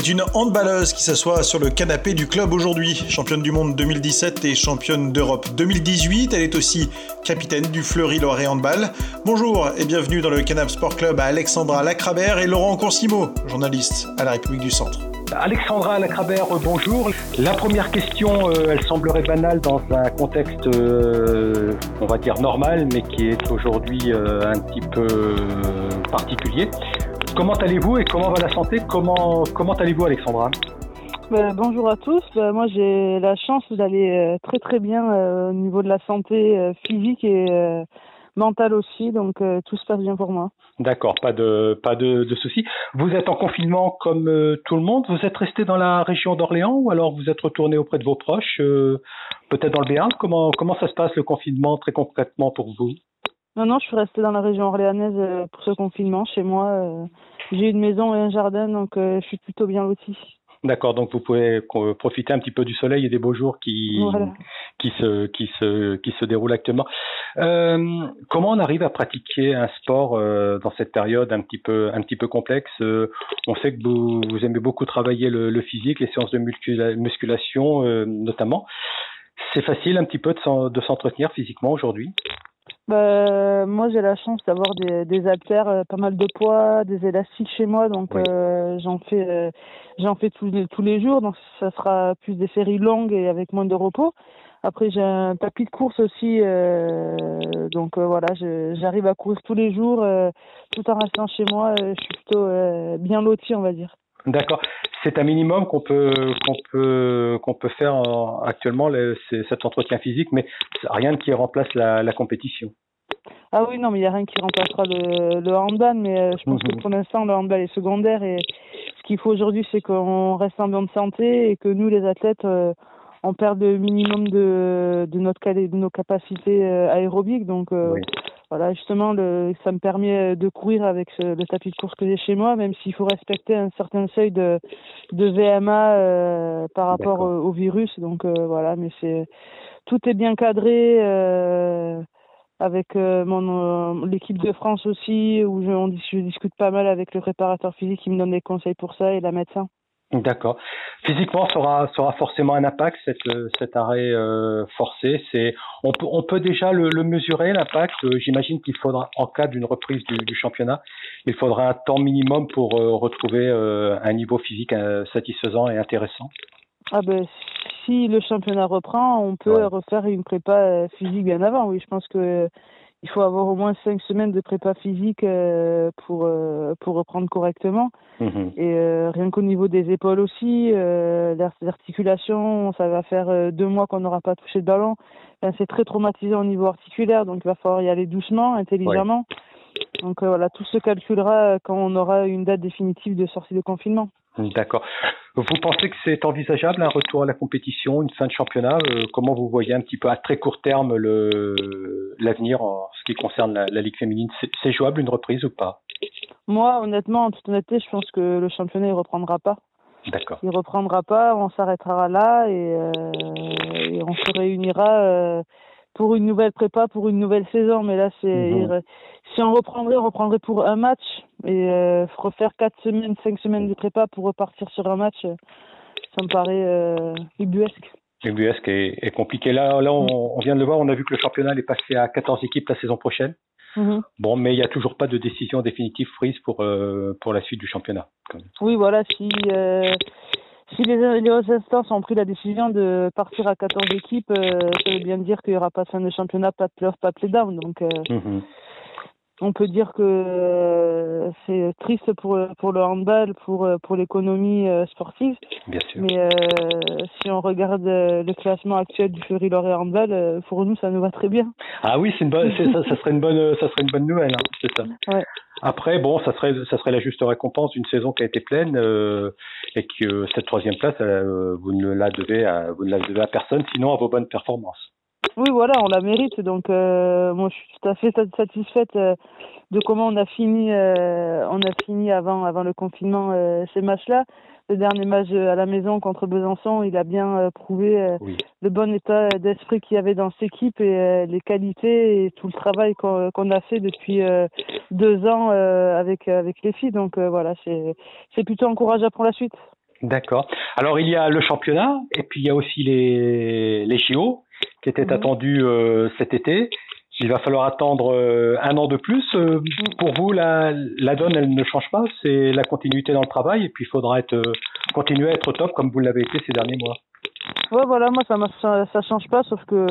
C'est une handballeuse qui s'assoit sur le canapé du club aujourd'hui. Championne du monde 2017 et championne d'Europe 2018. Elle est aussi capitaine du Fleury Loiret Handball. Bonjour et bienvenue dans le Canap Sport Club à Alexandra Lacrabert et Laurent Consimo, journaliste à la République du Centre. Alexandra Lacrabert, bonjour. La première question, euh, elle semblerait banale dans un contexte, euh, on va dire normal, mais qui est aujourd'hui euh, un petit peu particulier. Comment allez-vous et comment va la santé? Comment, comment allez-vous Alexandra? Ben, bonjour à tous. Ben, moi, j'ai la chance d'aller euh, très très bien euh, au niveau de la santé euh, physique et mentale aussi. Donc, tout se passe bien pour moi. D'accord, pas de pas de. Vous êtes en confinement comme tout le monde? Vous êtes resté dans la région d'Orléans ou alors vous êtes retourné auprès de vos proches, peut-être dans le Béarn? Comment comment ça se passe le confinement très concrètement pour vous? Non, non, je suis restée dans la région orléanaise euh, pour ce confinement. Chez moi, euh, j'ai une maison et un jardin, donc euh, je suis plutôt bien lotie. D'accord, donc vous pouvez profiter un petit peu du soleil et des beaux jours qui, qui, se, qui, se, qui se déroulent actuellement. comment on arrive à pratiquer un sport dans cette période un petit peu, un petit peu complexe On sait que vous, vous aimez beaucoup travailler le, le, physique, les séances de musculation notamment. C'est facile un petit peu de s'entretenir physiquement aujourd'hui? Bah, moi, j'ai la chance d'avoir des, des haltères, euh, pas mal de poids, des élastiques chez moi, donc euh, j'en fais, euh, j'en fais tous les, tous les jours, donc ça sera plus des séries longues et avec moins de repos. Après, j'ai un tapis de course aussi, donc voilà, j'arrive à courir tous les jours, tout en restant chez moi. je suis plutôt bien loti, on va dire. D'accord. C'est un minimum qu'on peut qu'on peut qu'on peut faire actuellement cet entretien physique, mais rien qui remplace la, la compétition. Ah oui, non, mais il n'y a rien qui remplacera le, le handball, mais euh, je pense que mhm. pour l'instant, le handball est secondaire et ce qu'il faut aujourd'hui, c'est qu'on reste en bonne santé et que nous, les athlètes, euh, on perde le minimum de, de, notre, de nos capacités euh, aérobiques. Donc, voilà, justement, le, ça me permet de courir avec le tapis de course que j'ai chez moi, même s'il faut respecter un certain seuil de, de VMA par rapport au, virus. Donc, voilà, mais c'est tout est bien cadré avec euh, mon euh, l'équipe de France aussi où je, on, je discute pas mal avec le préparateur physique qui me donne des conseils pour ça et la médecin. D'accord. Physiquement, ça aura, ça aura forcément un impact cette, euh, cet arrêt euh, forcé. C'est on peut on peut déjà le, le mesurer l'impact. J'imagine qu'il faudra en cas d'une reprise du, du, championnat, il faudra un temps minimum pour retrouver un niveau physique satisfaisant et intéressant. Ah ben si le championnat reprend, on peut refaire une prépa euh, physique bien avant. Oui, je pense que euh, il faut avoir au moins cinq semaines de prépa physique euh, pour pour reprendre correctement. Mhm. Et rien qu'au niveau des épaules aussi, les articulations, ça va faire deux mois qu'on n'aura pas touché de ballon. c'est très traumatisant au niveau articulaire, donc il va falloir y aller doucement, intelligemment. Donc voilà, tout se calculera quand on aura une date définitive de sortie de confinement. D'accord. Vous pensez que c'est envisageable un retour à la compétition, une fin de championnat euh, Comment vous voyez un petit peu à très court terme l'avenir en ce qui concerne la, Ligue féminine? C'est jouable une reprise ou pas? Moi, honnêtement, en toute honnêteté, je pense que le championnat ne reprendra pas. D'accord. Il reprendra pas, on s'arrêtera là et, euh, et, on se réunira euh, pour une nouvelle prépa, pour une nouvelle saison. Mais là, c'est mhm. si on reprendrait, on reprendrait pour un match et euh, refaire quatre semaines, cinq semaines de prépa pour repartir sur un match, ça me paraît euh, ubuesque. Ubuesque et, compliqué. Là, là on, vient de le voir, on a vu que le championnat est passé à 14 équipes la saison prochaine. Mhm. Bon, mais il n'y a toujours pas de décision définitive prise pour, euh, pour la suite du championnat. Oui, voilà, si, euh, si les, les hautes instances ont pris la décision de partir à 14 équipes, euh, ça veut bien dire qu'il n'y aura pas de fin de championnat, pas de playoff, pas de play-down. Donc, euh, mhm. On peut dire que euh, c'est triste pour, pour le handball, pour, pour l'économie sportive. Bien sûr. Mais si on regarde le classement actuel du Fleury Lorraine Handball, pour nous, ça nous va très bien. Ah oui, c'est une bonne, ça, ça, serait une bonne, ça serait une bonne nouvelle, hein, c'est ça. Ouais. Après, bon, ça serait, ça serait la juste récompense d'une saison qui a été pleine euh, et que cette troisième place, euh, vous ne la devez, à, vous ne la devez à personne, sinon à vos bonnes performances. Oui, voilà, on la mérite. Donc, euh, moi, je suis tout à fait satisfaite euh, de comment on a fini, euh, on a fini avant, avant le confinement ces matchs-là le dernier match à la maison contre Besançon, il a bien prouvé le bon état d'esprit qu'il y avait dans cette équipe et les qualités et tout le travail qu'on a fait depuis deux ans avec avec les filles. Donc voilà, c'est c'est plutôt encourageant pour la suite. D'accord. Alors il y a le championnat et puis il y a aussi les, les JO qui étaient mhm. attendus euh, cet été. Il va falloir attendre euh, un an de plus. Euh, mhm. pour vous, la, la donne, elle ne change pas. C'est la continuité dans le travail et puis il faudra être, continuer à être top comme vous l'avez été ces derniers mois. Ouais, voilà, moi ça, ça change pas, sauf que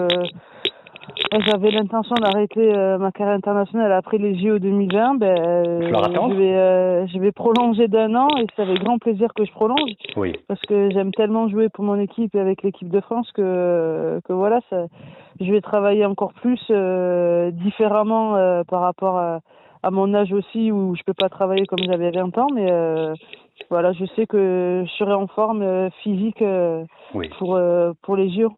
j'avais l'intention d'arrêter euh, ma carrière internationale après les JO 2020. Ben, euh, je, vais, euh, je vais prolonger d'un an et c'est avec grand plaisir que je prolonge. Oui. Parce que j'aime tellement jouer pour mon équipe et avec l'équipe de France que, que voilà, ça, je vais travailler encore plus différemment par rapport à, à, mon âge aussi où je peux pas travailler comme j'avais 20 ans. Mais voilà, je sais que je serai en forme physique pour, pour les JO.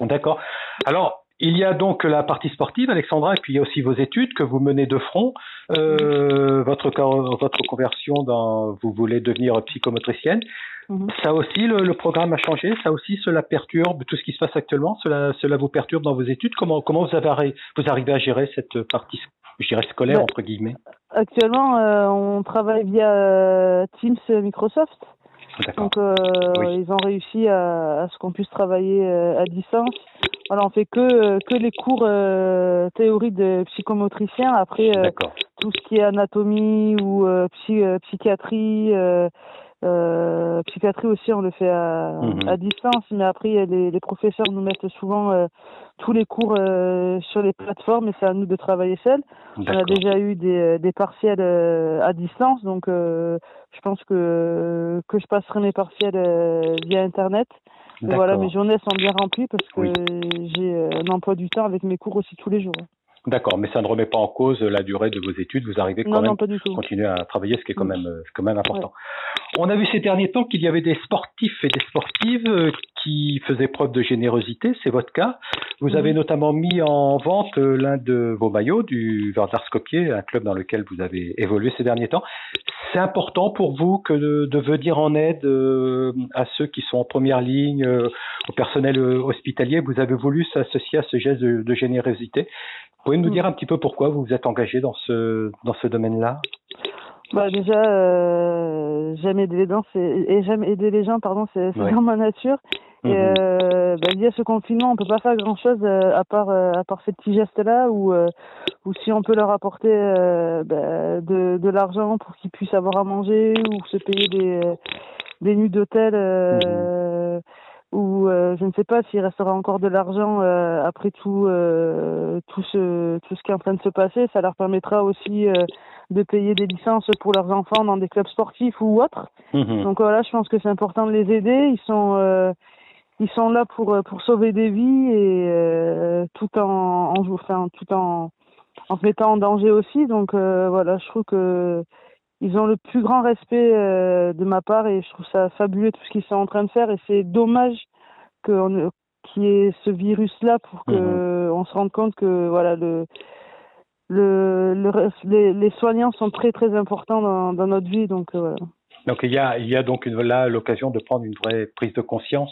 D'accord. Alors, il y a donc la partie sportive, Alexandra, et puis il y a aussi vos études que vous menez de front. Euh, votre votre conversion dans, vous voulez devenir psychomotricienne. Mhm. Ça aussi, le, programme a changé. Ça aussi, cela perturbe tout ce qui se passe actuellement. Cela, cela vous perturbe dans vos études. Comment, comment vous, avez, vous arrivez à gérer cette partie, je dirais scolaire entre guillemets? Actuellement, euh, on travaille via euh, Teams Microsoft. Donc, euh, ils ont réussi à, à ce qu'on puisse travailler à distance. Voilà, on fait que euh, que les cours euh, théorie de psychomotricien. Après, euh, tout ce qui est anatomie ou euh, psy, psychiatrie, psychiatrie aussi, on le fait à, mhm. à distance. Mais après, les, les, professeurs nous mettent souvent tous les cours sur les plateformes et c'est à nous de travailler seuls. On a déjà eu des, des partiels à distance, donc je pense que que je passerai mes partiels via internet. Voilà, mes journées sont bien remplies parce que j'ai euh, un emploi du temps avec mes cours aussi tous les jours. D'accord, mais ça ne remet pas en cause la durée de vos études. Vous arrivez quand même à continuer à travailler, ce qui est quand même, euh, quand même important. On a vu ces derniers temps qu'il y avait des sportifs et des sportives euh, qui faisaient preuve de générosité. C'est votre cas. Vous avez notamment mis en vente l'un de vos maillots du Vardar Skopje, un club dans lequel vous avez évolué ces derniers temps. C'est important pour vous que de, venir en aide euh, à ceux qui sont en première ligne, au personnel hospitalier? Vous avez voulu s'associer à ce geste de générosité pouvez nous mm. dire un petit peu pourquoi vous vous êtes engagé dans ce, dans ce domaine-là? Bah déjà euh, j'aime aider les gens et j'aime aider les gens pardon c'est dans ma nature et mm-hmm. euh, bah, lié à ce confinement on peut pas faire grand chose euh, à part euh, à part ces petits gestes là ou euh, ou si on peut leur apporter bah, de de l'argent pour qu'ils puissent avoir à manger ou se payer des des nuits d'hôtel mm-hmm euh, je ne sais pas s'il restera encore de l'argent euh, après tout euh, tout ce tout ce qui est en train de se passer. Ça leur permettra aussi de payer des licences pour leurs enfants dans des clubs sportifs ou autres. Mhm. donc voilà je pense que c'est important de les aider. Ils sont ils sont là pour pour sauver des vies et tout en, en enfin tout en en se mettant en danger aussi. Donc voilà je trouve que ils ont le plus grand respect euh, de ma part et je trouve ça fabuleux tout ce qu'ils sont en train de faire et c'est dommage qu'il y ait ce virus là pour que mhm. on se rende compte que voilà le le, le les, soignants sont très très importants dans, dans notre vie donc euh, voilà. Donc il y a il y a donc une, là l'occasion de prendre une vraie prise de conscience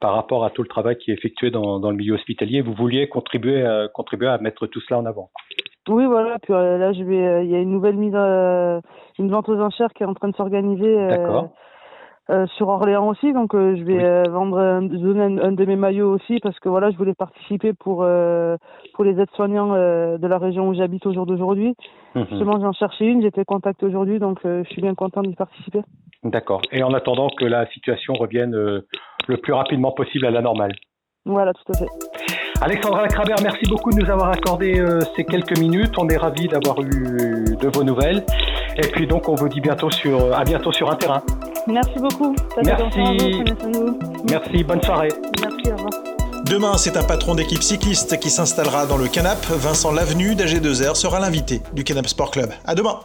par rapport à tout le travail qui est effectué dans, dans le milieu hospitalier. Vous vouliez contribuer à, contribuer à mettre tout cela en avant. Oui, voilà. Puis euh, là, je vais. Euh, il y a une nouvelle mise, euh, une vente aux enchères qui est en train de s'organiser. Euh, sur Orléans aussi, donc je vais vendre, donner un, de mes maillots aussi parce que voilà, je voulais participer pour pour les aides-soignants de la région où j'habite au jour d'aujourd'hui. Mhm. Justement, j'en cherchais une, j'étais contacté aujourd'hui, donc je suis bien content d'y participer. D'accord. Et en attendant que la situation revienne le plus rapidement possible à la normale. Voilà, tout à fait. Alexandra Kraber, merci beaucoup de nous avoir accordé euh, ces quelques minutes. On est ravis d'avoir eu de vos nouvelles. Et puis donc, on vous dit bientôt sur, euh, à bientôt sur un terrain. Merci beaucoup. merci. Merci. Bonne soirée. Merci. Au revoir. Demain, c'est un patron d'équipe cycliste qui s'installera dans le Canap. Vincent Lavenu d'AG2R sera l'invité du Canap Sport Club. À demain.